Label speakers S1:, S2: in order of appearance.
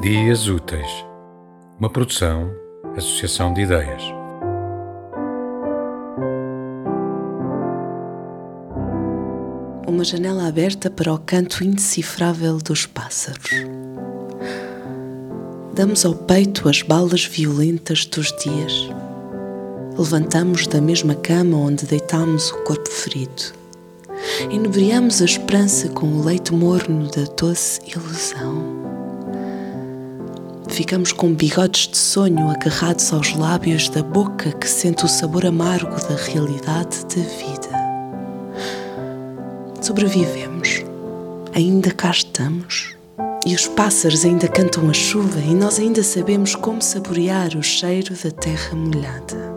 S1: Dias Úteis, uma produção, associação de ideias.
S2: Uma janela aberta para o canto indecifrável dos pássaros. Damos ao peito as balas violentas dos dias. Levantamos da mesma cama onde deitámos o corpo ferido. Inebriamos a esperança com o leite morno da doce ilusão. Ficamos com bigodes de sonho agarrados aos lábios da boca que sente o sabor amargo da realidade da vida. Sobrevivemos, ainda cá estamos. E os pássaros ainda cantam a chuva e nós ainda sabemos como saborear o cheiro da terra molhada.